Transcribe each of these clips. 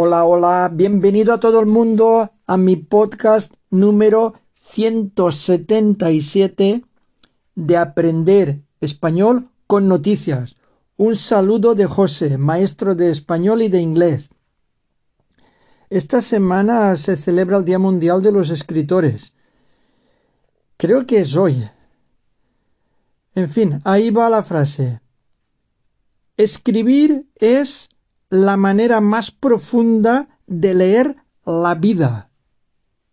Hola, hola, bienvenido a todo el mundo a mi podcast número 177 de Aprender Español con Noticias. Un saludo de José, maestro de español y de inglés. Esta semana se celebra el Día Mundial de los Escritores. Creo que es hoy. En fin, ahí va la frase. Escribir es la manera más profunda de leer la vida.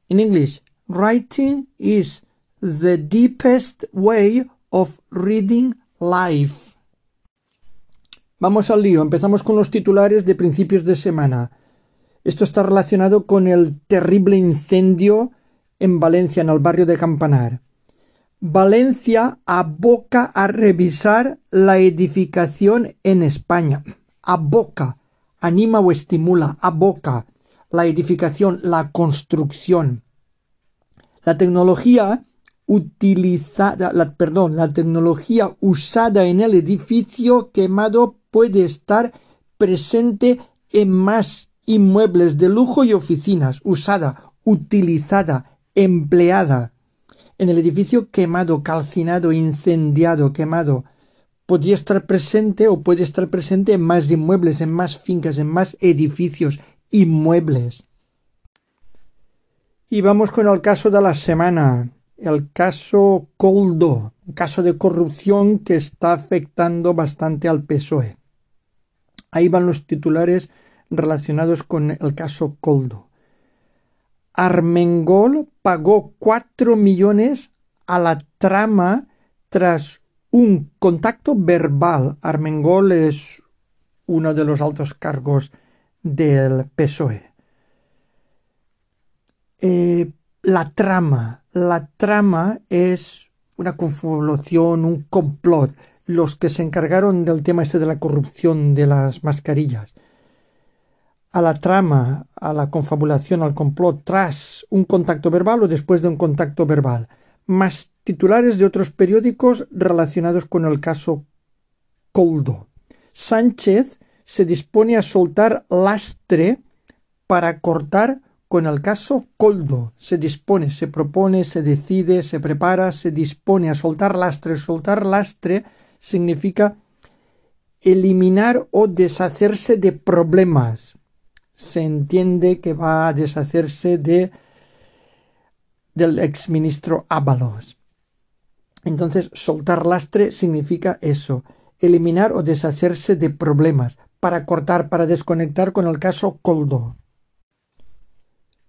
In English, writing is the deepest way of reading life. Vamos al lío. Empezamos con los titulares de principios de semana. Esto está relacionado con el terrible incendio en Valencia, en el barrio de Campanar. Valencia aboca a revisar la edificación en España. Aboca anima o estimula, aboca la edificación, la construcción. La tecnología utilizada, perdón, la tecnología usada en el edificio quemado puede estar presente en más inmuebles de lujo y oficinas, usada, utilizada, empleada. En el edificio quemado, calcinado, incendiado, quemado, podría estar presente o puede estar presente en más inmuebles, en más fincas, en más edificios, inmuebles. Y vamos con el caso de la semana, el caso Coldo, un caso de corrupción que está afectando bastante al PSOE. Ahí van los titulares relacionados con el caso Coldo. Armengol pagó cuatro millones a la trama tras un contacto verbal. Armengol es uno de los altos cargos del PSOE. Eh, la trama. La trama es una confabulación, un complot. Los que se encargaron del tema este de la corrupción de las mascarillas. A la trama, a la confabulación, al complot tras un contacto verbal o después de un contacto verbal. Más titulares de otros periódicos relacionados con el caso Coldo. Sánchez se dispone a soltar lastre para cortar con el caso Coldo. Se dispone, se propone, se decide, se prepara, se dispone a soltar lastre. Soltar lastre significa eliminar o deshacerse de problemas. Se entiende que va a deshacerse de del exministro Ábalos. Entonces, soltar lastre significa eso, eliminar o deshacerse de problemas, para cortar, para desconectar con el caso Coldo.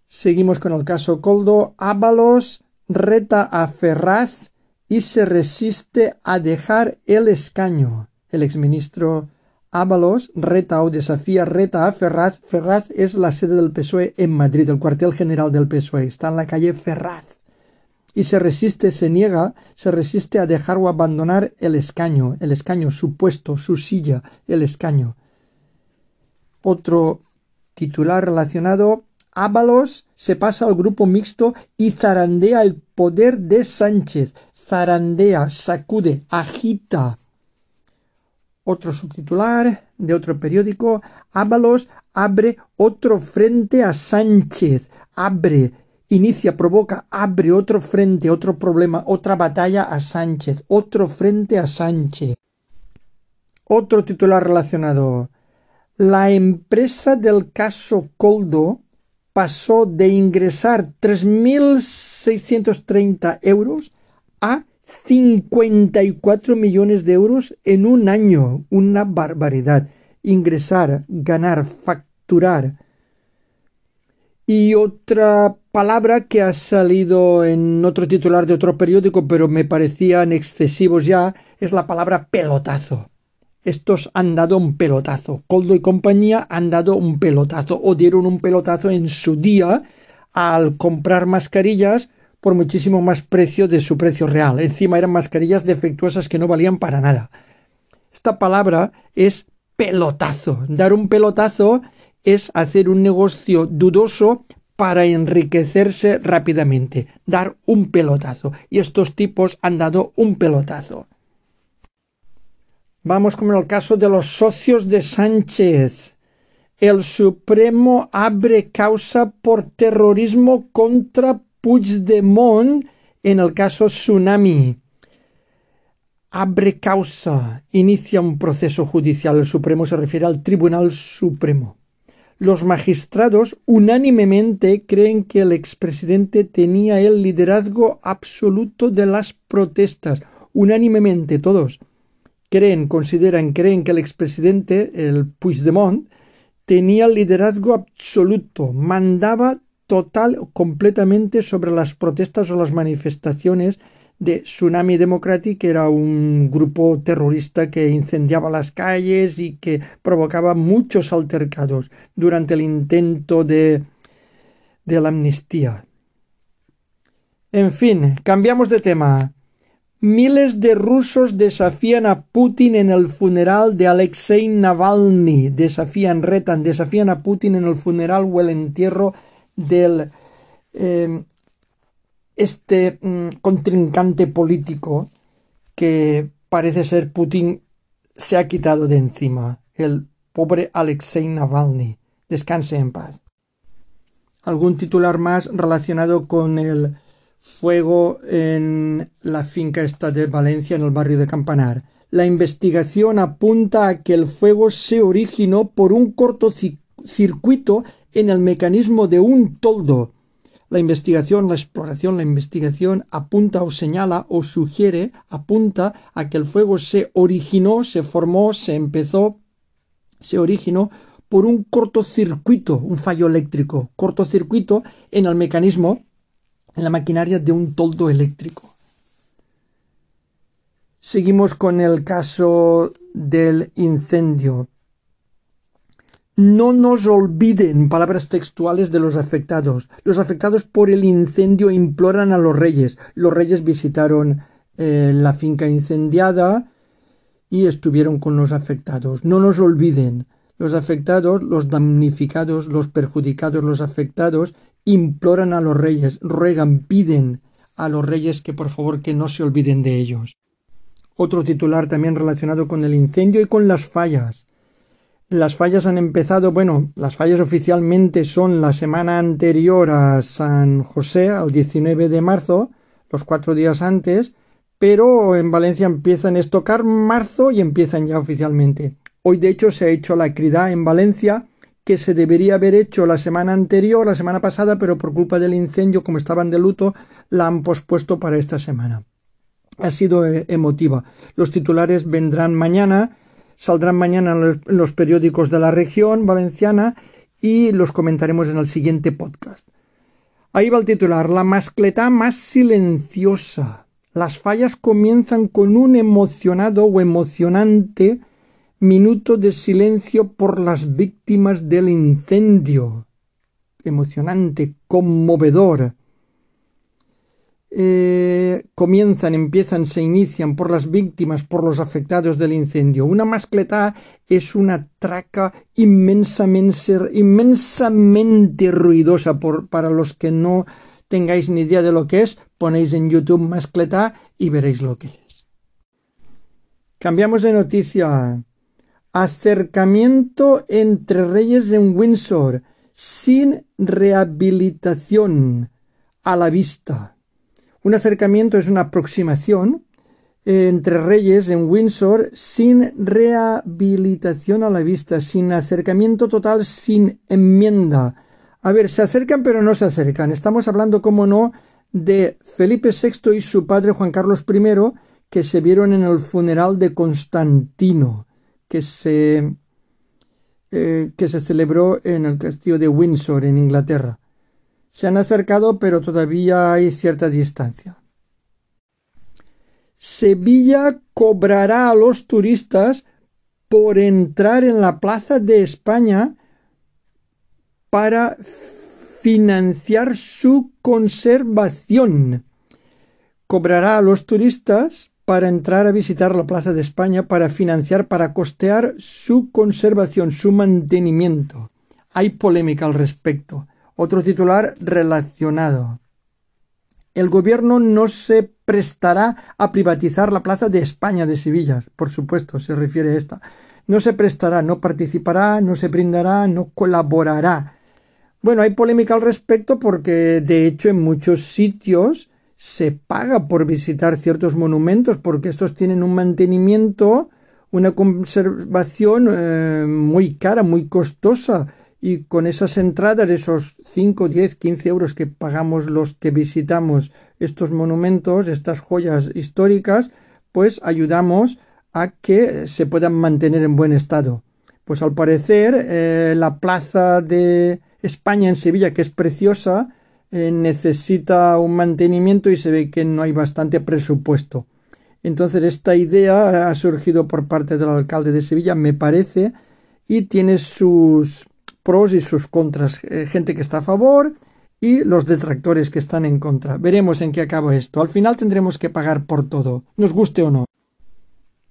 Seguimos con el caso Coldo. Ábalos reta a Ferraz y se resiste a dejar el escaño. El exministro Ábalos reta o desafía, reta a Ferraz. Ferraz es la sede del PSOE en Madrid, el cuartel general del PSOE. Está en la calle Ferraz y se resiste, se niega, se resiste a dejar o abandonar el escaño, el escaño, su puesto, su silla, el escaño. Otro titular relacionado, Ábalos se pasa al grupo mixto y zarandea el poder de Sánchez, zarandea, sacude, agita. Otro subtitular de otro periódico, Ábalos abre otro frente a Sánchez, abre, inicia, provoca, abre otro frente, otro problema, otra batalla a Sánchez, otro frente a Sánchez. Otro titular relacionado. La empresa del caso Coldo pasó de ingresar 3.630 euros a 54 millones de euros en un año. Una barbaridad. Ingresar, ganar, facturar. Y otra palabra que ha salido en otro titular de otro periódico, pero me parecían excesivos ya, es la palabra pelotazo. Estos han dado un pelotazo. Coldo y compañía han dado un pelotazo o dieron un pelotazo en su día al comprar mascarillas por muchísimo más precio de su precio real. Encima eran mascarillas defectuosas que no valían para nada. Esta palabra es pelotazo. Dar un pelotazo es hacer un negocio dudoso para enriquecerse rápidamente, dar un pelotazo. Y estos tipos han dado un pelotazo. Vamos con el caso de los socios de Sánchez. el Supremo abre causa por terrorismo contra Puigdemont en el caso Tsunami. Abre causa, inicia un proceso judicial. El Supremo se refiere al Tribunal Supremo. Los magistrados unánimemente creen que el expresidente tenía el liderazgo absoluto de las protestas. Unánimemente, todos creen, consideran, creen que el expresidente, el Puigdemont, tenía liderazgo absoluto, mandaba total completamente sobre las protestas o las manifestaciones de Tsunami Democratic, que era un grupo terrorista que incendiaba las calles y que provocaba muchos altercados durante el intento de, de la amnistía. En fin, cambiamos de tema. Miles de rusos desafían a Putin en el funeral de Alexei Navalny. Desafían, retan, desafían a Putin en el funeral o el entierro del eh, este mm, contrincante político que parece ser Putin se ha quitado de encima, el pobre Alexei Navalny. Descanse en paz. Algún titular más relacionado con el fuego en la finca esta de Valencia, en el barrio de Campanar. La investigación apunta a que el fuego se originó por un cortocircuito en el mecanismo de un toldo. La investigación, la exploración, la investigación apunta o señala o sugiere, apunta a que el fuego se originó, se formó, se empezó, se originó por un cortocircuito, un fallo eléctrico, cortocircuito en el mecanismo en la maquinaria de un toldo eléctrico. Seguimos con el caso del incendio. No nos olviden palabras textuales de los afectados. Los afectados por el incendio imploran a los reyes. Los reyes visitaron eh, la finca incendiada y estuvieron con los afectados. No nos olviden. Los afectados, los damnificados, los perjudicados, los afectados imploran a los reyes, ruegan, piden a los reyes que por favor que no se olviden de ellos. Otro titular también relacionado con el incendio y con las fallas. Las fallas han empezado, bueno, las fallas oficialmente son la semana anterior a San José, al 19 de marzo, los cuatro días antes, pero en Valencia empiezan a estocar marzo y empiezan ya oficialmente. Hoy de hecho se ha hecho la crida en Valencia que se debería haber hecho la semana anterior, la semana pasada, pero por culpa del incendio, como estaban de luto, la han pospuesto para esta semana. Ha sido eh, emotiva. Los titulares vendrán mañana, saldrán mañana en los periódicos de la región valenciana y los comentaremos en el siguiente podcast. Ahí va el titular, la mascletá más silenciosa. Las fallas comienzan con un emocionado o emocionante Minuto de silencio por las víctimas del incendio. Emocionante, conmovedor. Eh, comienzan, empiezan, se inician por las víctimas, por los afectados del incendio. Una mascleta es una traca inmensamente, inmensamente ruidosa para los que no tengáis ni idea de lo que es, ponéis en YouTube mascleta y veréis lo que es. Cambiamos de noticia. Acercamiento entre reyes en Windsor sin rehabilitación a la vista. Un acercamiento es una aproximación entre reyes en Windsor sin rehabilitación a la vista, sin acercamiento total, sin enmienda. A ver, se acercan pero no se acercan. Estamos hablando, como no, de Felipe VI y su padre Juan Carlos I, que se vieron en el funeral de Constantino que se, eh, que se celebró en el castillo de Windsor, en Inglaterra. Se han acercado, pero todavía hay cierta distancia. Sevilla cobrará a los turistas por entrar en la Plaza de España para financiar su conservación. Cobrará a los turistas para entrar a visitar la Plaza de España para financiar, para costear su conservación, su mantenimiento. Hay polémica al respecto. Otro titular relacionado. El gobierno no se prestará a privatizar la Plaza de España de Sevilla, por supuesto, se refiere a esta. no se prestará, no participará, no se brindará, no colaborará. Bueno, hay polémica al respecto porque de hecho en muchos sitios se paga por visitar ciertos monumentos porque estos tienen un mantenimiento, una conservación eh, muy cara, muy costosa y con esas entradas, esos 5, 10, 15 euros que pagamos los que visitamos estos monumentos, estas joyas históricas, pues ayudamos a que se puedan mantener en buen estado. Pues al parecer eh, la plaza de España en Sevilla, que es preciosa, eh, necesita un mantenimiento y se ve que no hay bastante presupuesto. Entonces esta idea ha surgido por parte del alcalde de Sevilla, me parece, y tiene sus pros y sus contras. Eh, gente que está a favor y los detractores que están en contra. Veremos en qué acaba esto. Al final tendremos que pagar por todo, nos guste o no.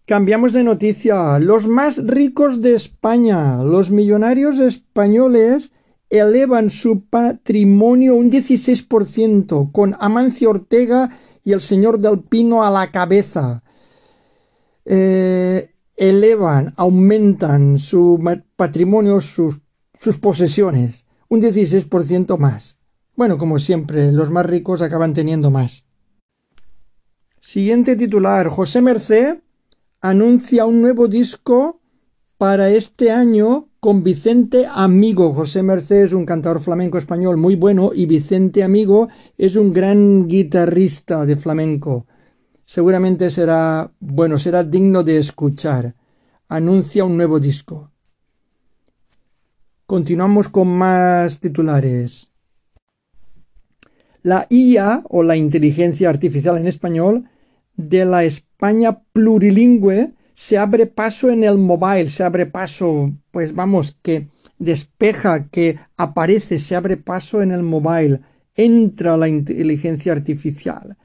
Cambiamos de noticia. Los más ricos de España, los millonarios españoles, elevan su patrimonio un 16%, con Amancio Ortega y el señor del Pino a la cabeza. Eh, elevan, aumentan su patrimonio, sus, sus posesiones, un 16% más. Bueno, como siempre, los más ricos acaban teniendo más. Siguiente titular. José Mercé anuncia un nuevo disco para este año con Vicente Amigo. José Merced es un cantador flamenco español muy bueno y Vicente Amigo es un gran guitarrista de flamenco. Seguramente será, bueno, será digno de escuchar. Anuncia un nuevo disco. Continuamos con más titulares. La IA o la inteligencia artificial en español de la España plurilingüe se abre paso en el mobile, se abre paso, pues vamos, que despeja, que aparece, se abre paso en el mobile, entra la inteligencia artificial.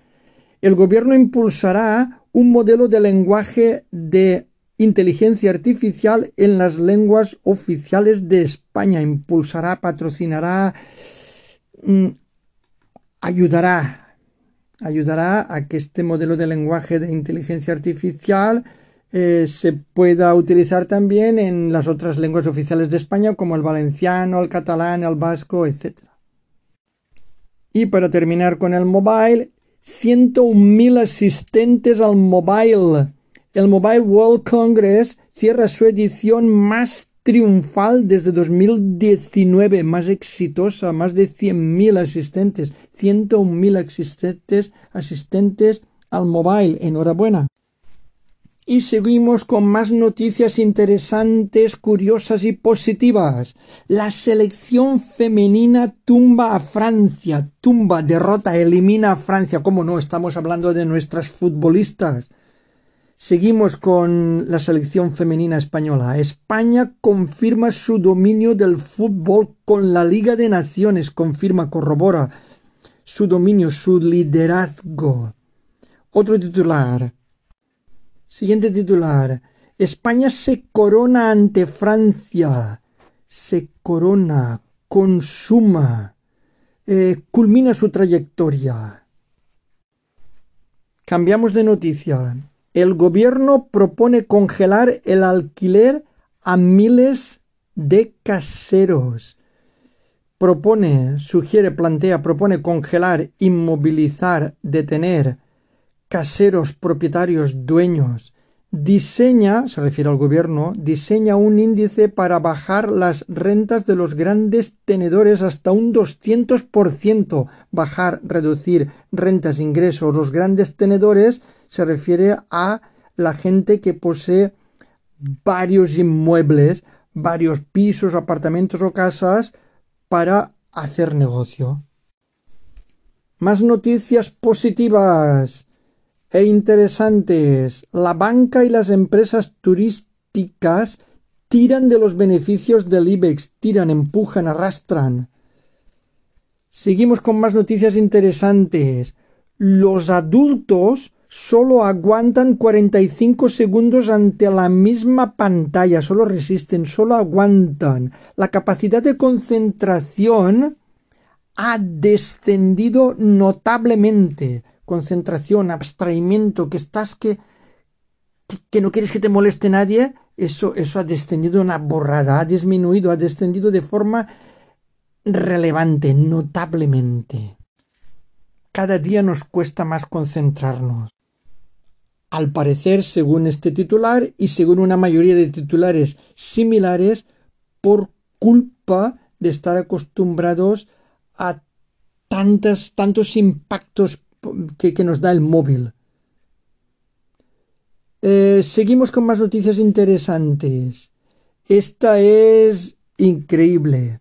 El gobierno impulsará un modelo de lenguaje de inteligencia artificial en las lenguas oficiales de España. Impulsará, patrocinará, mm, ayudará, ayudará a que este modelo de lenguaje de inteligencia artificial eh, se pueda utilizar también en las otras lenguas oficiales de España como el valenciano, el catalán, el vasco, etc. Y para terminar con el mobile, 101.000 asistentes al mobile. El Mobile World Congress cierra su edición más triunfal desde 2019, más exitosa, más de 100.000 asistentes, 101.000 asistentes, asistentes al mobile. Enhorabuena. Y seguimos con más noticias interesantes, curiosas y positivas. La selección femenina tumba a Francia, tumba, derrota, elimina a Francia. ¿Cómo no? Estamos hablando de nuestras futbolistas. Seguimos con la selección femenina española. España confirma su dominio del fútbol con la Liga de Naciones, confirma, corrobora su dominio, su liderazgo. Otro titular. Siguiente titular. España se corona ante Francia. Se corona, consuma, eh, culmina su trayectoria. Cambiamos de noticia. El gobierno propone congelar el alquiler a miles de caseros. Propone, sugiere, plantea, propone congelar, inmovilizar, detener caseros, propietarios, dueños. Diseña, se refiere al gobierno, diseña un índice para bajar las rentas de los grandes tenedores hasta un 200%. Bajar, reducir rentas, ingresos. Los grandes tenedores se refiere a la gente que posee varios inmuebles, varios pisos, apartamentos o casas para hacer negocio. Más noticias positivas e interesantes. La banca y las empresas turísticas tiran de los beneficios del IBEX, tiran, empujan, arrastran. Seguimos con más noticias interesantes. Los adultos solo aguantan 45 segundos ante la misma pantalla, solo resisten, solo aguantan. La capacidad de concentración ha descendido notablemente concentración, abstraimiento, que estás que, que, no quieres que te moleste nadie, eso, eso ha descendido una borrada, ha disminuido, ha descendido de forma relevante, notablemente. Cada día nos cuesta más concentrarnos. Al parecer, según este titular y según una mayoría de titulares similares, por culpa de estar acostumbrados a tantos, tantos impactos que, nos da el móvil. Eh, seguimos con más noticias interesantes. Esta es increíble.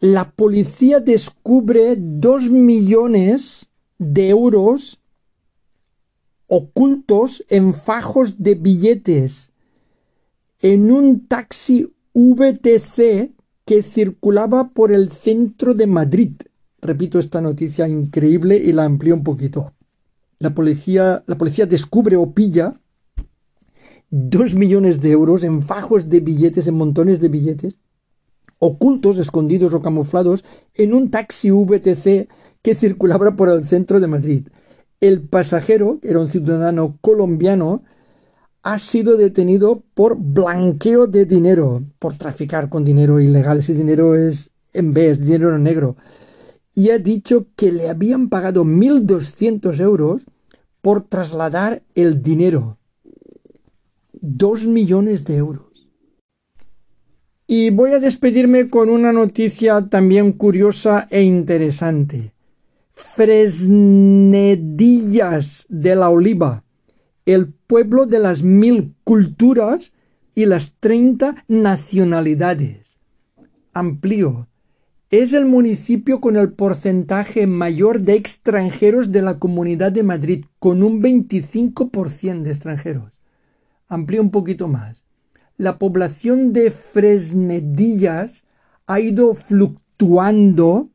La policía descubre dos millones de euros ocultos en fajos de billetes en un taxi VTC que circulaba por el centro de Madrid. Repito esta noticia increíble y la amplío un poquito la policía, la policía descubre o pilla dos millones de euros en fajos de billetes, en montones de billetes, ocultos, escondidos o camuflados en un taxi VTC que circulaba por el centro de Madrid. El pasajero, que era un ciudadano colombiano, ha sido detenido por blanqueo de dinero, por traficar con dinero ilegal. Ese dinero es en vez dinero negro y ha dicho que le habían pagado 1.200 euros por trasladar el dinero. Dos millones de euros. Y voy a despedirme con una noticia también curiosa e interesante. Fresnedillas de la Oliva, el pueblo de las mil culturas y las treinta nacionalidades. Amplío es el municipio con el porcentaje mayor de extranjeros de la Comunidad de Madrid, con un 25% de extranjeros. Amplío un poquito más. La población de Fresnedillas ha ido fluctuando,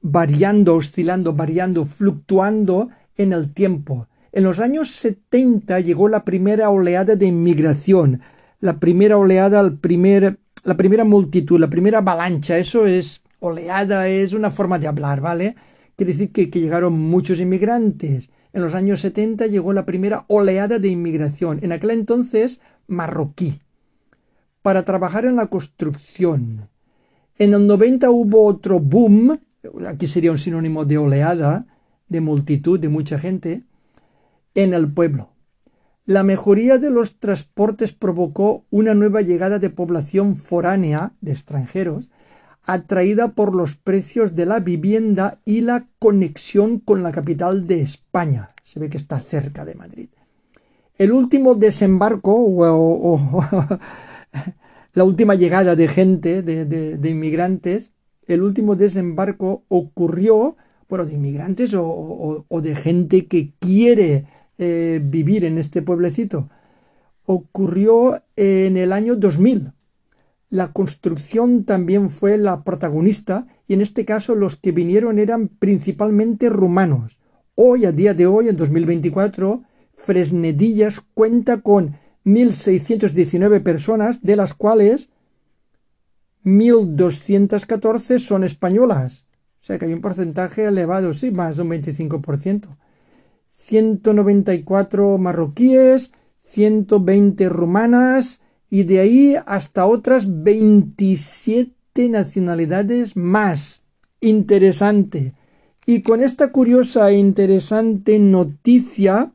variando, oscilando, variando, fluctuando en el tiempo. En los años 70 llegó la primera oleada de inmigración, la primera oleada, el primer, la primera multitud, la primera avalancha. Eso es oleada es una forma de hablar, ¿vale? Quiere decir que, llegaron muchos inmigrantes. En los años 70 llegó la primera oleada de inmigración, en aquel entonces marroquí, para trabajar en la construcción. En el 90 hubo otro boom, aquí sería un sinónimo de oleada, de multitud, de mucha gente, en el pueblo. La mejoría de los transportes provocó una nueva llegada de población foránea, de extranjeros, atraída por los precios de la vivienda y la conexión con la capital de España. Se ve que está cerca de Madrid. El último desembarco o, la última llegada de gente, de, inmigrantes, el último desembarco ocurrió, bueno, de inmigrantes o, de gente que quiere eh, vivir en este pueblecito, ocurrió en el año 2000 la construcción también fue la protagonista y en este caso los que vinieron eran principalmente rumanos. Hoy, a día de hoy, en 2024, Fresnedillas cuenta con 1.619 personas, de las cuales 1.214 son españolas. O sea que hay un porcentaje elevado, sí, más de un 25%. 194 marroquíes, 120 rumanas, y de ahí hasta otras 27 nacionalidades más. Interesante. Y con esta curiosa e interesante noticia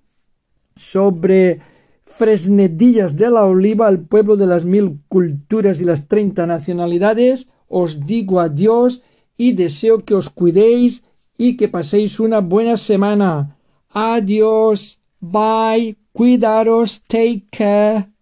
sobre Fresnedillas de la Oliva, el pueblo de las mil culturas y las treinta nacionalidades, os digo adiós y deseo que os cuidéis y que paséis una buena semana. Adiós. Bye. Cuidaros. Take care.